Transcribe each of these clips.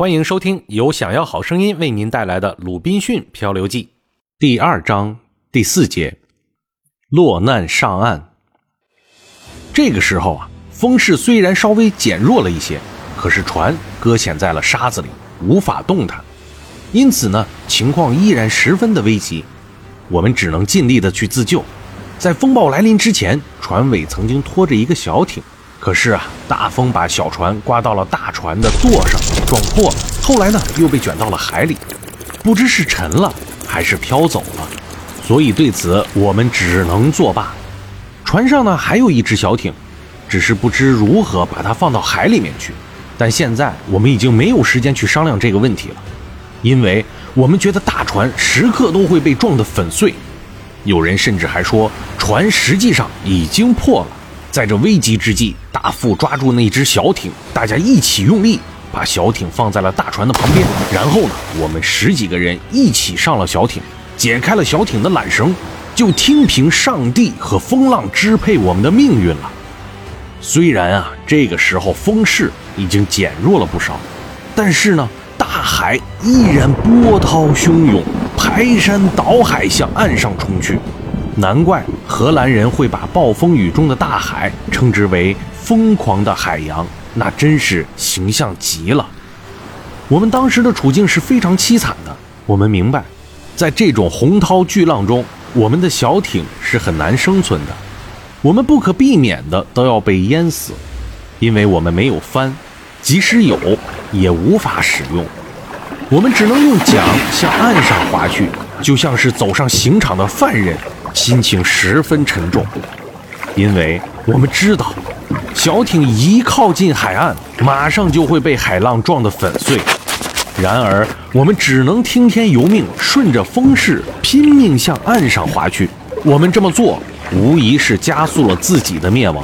欢迎收听由想要好声音为您带来的《鲁滨逊漂流记》第二章第四节“落难上岸”。这个时候啊，风势虽然稍微减弱了一些，可是船搁浅在了沙子里，无法动弹，因此呢，情况依然十分的危急。我们只能尽力的去自救。在风暴来临之前，船尾曾经拖着一个小艇。可是啊，大风把小船刮到了大船的舵上，撞破了。后来呢，又被卷到了海里，不知是沉了还是飘走了。所以对此，我们只能作罢。船上呢，还有一只小艇，只是不知如何把它放到海里面去。但现在我们已经没有时间去商量这个问题了，因为我们觉得大船时刻都会被撞得粉碎。有人甚至还说，船实际上已经破了。在这危急之际，大副抓住那只小艇，大家一起用力，把小艇放在了大船的旁边。然后呢，我们十几个人一起上了小艇，解开了小艇的缆绳，就听凭上帝和风浪支配我们的命运了。虽然啊，这个时候风势已经减弱了不少，但是呢，大海依然波涛汹涌，排山倒海向岸上冲去。难怪荷兰人会把暴风雨中的大海称之为“疯狂的海洋”，那真是形象极了。我们当时的处境是非常凄惨的。我们明白，在这种洪涛巨浪中，我们的小艇是很难生存的。我们不可避免的都要被淹死，因为我们没有帆，即使有，也无法使用。我们只能用桨向岸上划去，就像是走上刑场的犯人。心情十分沉重，因为我们知道，小艇一靠近海岸，马上就会被海浪撞得粉碎。然而，我们只能听天由命，顺着风势拼命向岸上划去。我们这么做，无疑是加速了自己的灭亡。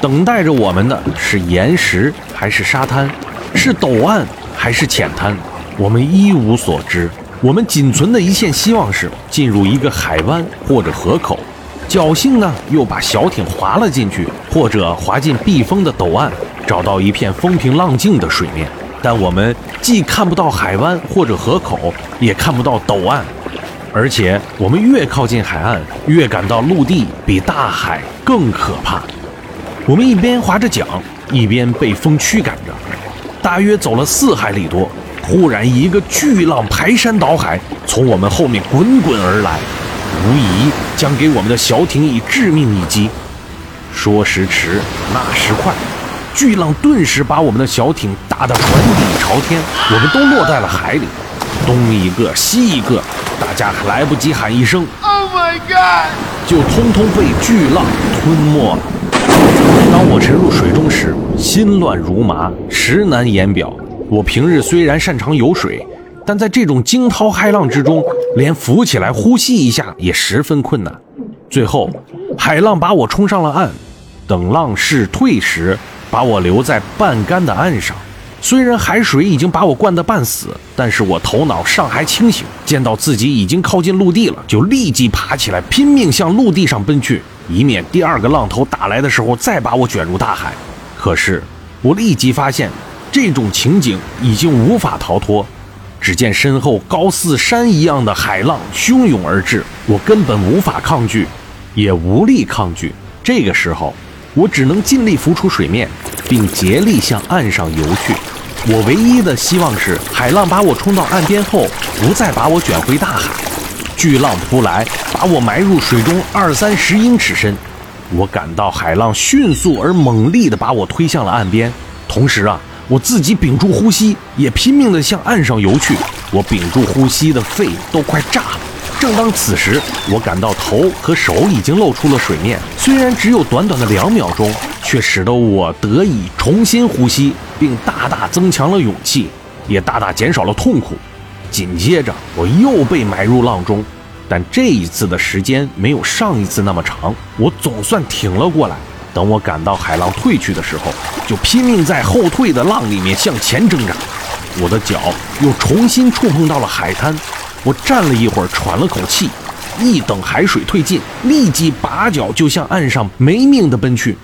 等待着我们的是岩石还是沙滩，是陡岸还是浅滩，我们一无所知。我们仅存的一线希望是进入一个海湾或者河口，侥幸呢又把小艇划了进去，或者划进避风的陡岸，找到一片风平浪静的水面。但我们既看不到海湾或者河口，也看不到陡岸，而且我们越靠近海岸，越感到陆地比大海更可怕。我们一边划着桨，一边被风驱赶着，大约走了四海里多。忽然，一个巨浪排山倒海，从我们后面滚滚而来，无疑将给我们的小艇以致命一击。说时迟，那时快，巨浪顿时把我们的小艇打得船底朝天，我们都落在了海里，东一个西一个，大家还来不及喊一声 “Oh my God”，就通通被巨浪吞没了。当我沉入水中时，心乱如麻，实难言表。我平日虽然擅长游水，但在这种惊涛骇浪之中，连浮起来呼吸一下也十分困难。最后，海浪把我冲上了岸，等浪势退时，把我留在半干的岸上。虽然海水已经把我灌得半死，但是我头脑尚还清醒，见到自己已经靠近陆地了，就立即爬起来，拼命向陆地上奔去，以免第二个浪头打来的时候再把我卷入大海。可是，我立即发现。这种情景已经无法逃脱。只见身后高似山一样的海浪汹涌而至，我根本无法抗拒，也无力抗拒。这个时候，我只能尽力浮出水面，并竭力向岸上游去。我唯一的希望是，海浪把我冲到岸边后，不再把我卷回大海。巨浪扑来，把我埋入水中二三十英尺深。我感到海浪迅速而猛烈地把我推向了岸边，同时啊。我自己屏住呼吸，也拼命地向岸上游去。我屏住呼吸的肺都快炸了。正当此时，我感到头和手已经露出了水面。虽然只有短短的两秒钟，却使得我得以重新呼吸，并大大增强了勇气，也大大减少了痛苦。紧接着，我又被埋入浪中，但这一次的时间没有上一次那么长。我总算挺了过来。等我感到海浪退去的时候，就拼命在后退的浪里面向前挣扎。我的脚又重新触碰到了海滩，我站了一会儿，喘了口气。一等海水退尽，立即拔脚就向岸上没命的奔去。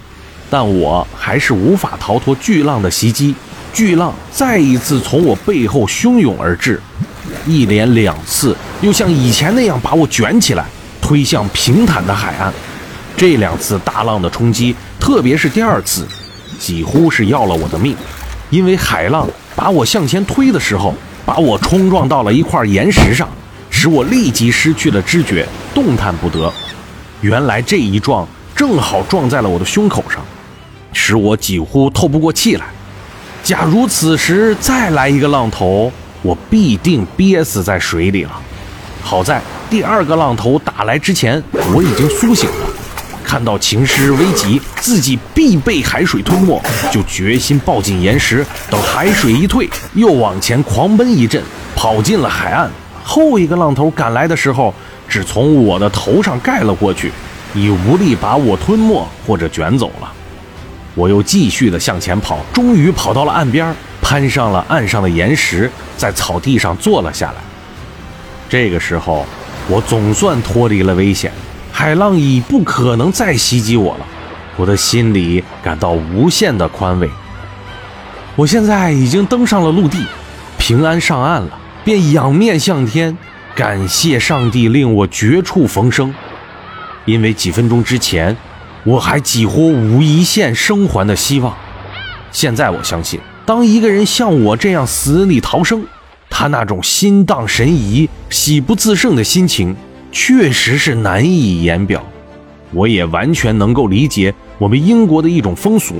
但我还是无法逃脱巨浪的袭击。巨浪再一次从我背后汹涌而至，一连两次，又像以前那样把我卷起来，推向平坦的海岸。这两次大浪的冲击，特别是第二次，几乎是要了我的命，因为海浪把我向前推的时候，把我冲撞到了一块岩石上，使我立即失去了知觉，动弹不得。原来这一撞正好撞在了我的胸口上，使我几乎透不过气来。假如此时再来一个浪头，我必定憋死在水里了。好在第二个浪头打来之前，我已经苏醒了，看到情势危急，自己必被海水吞没，就决心抱紧岩石，等海水一退，又往前狂奔一阵，跑进了海岸。后一个浪头赶来的时候，只从我的头上盖了过去，已无力把我吞没或者卷走了。我又继续的向前跑，终于跑到了岸边，攀上了岸上的岩石，在草地上坐了下来。这个时候，我总算脱离了危险，海浪已不可能再袭击我了。我的心里感到无限的宽慰。我现在已经登上了陆地，平安上岸了，便仰面向天，感谢上帝令我绝处逢生，因为几分钟之前。我还几乎无一线生还的希望。现在我相信，当一个人像我这样死里逃生，他那种心荡神怡、喜不自胜的心情，确实是难以言表。我也完全能够理解我们英国的一种风俗，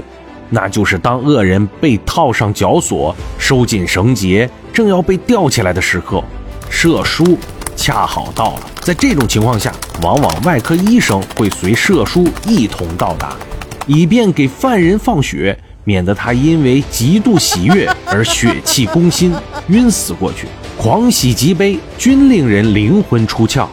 那就是当恶人被套上绞索、收紧绳结，正要被吊起来的时刻，射书。恰好到了，在这种情况下，往往外科医生会随舍书一同到达，以便给犯人放血，免得他因为极度喜悦而血气攻心，晕死过去。狂喜极悲，均令人灵魂出窍。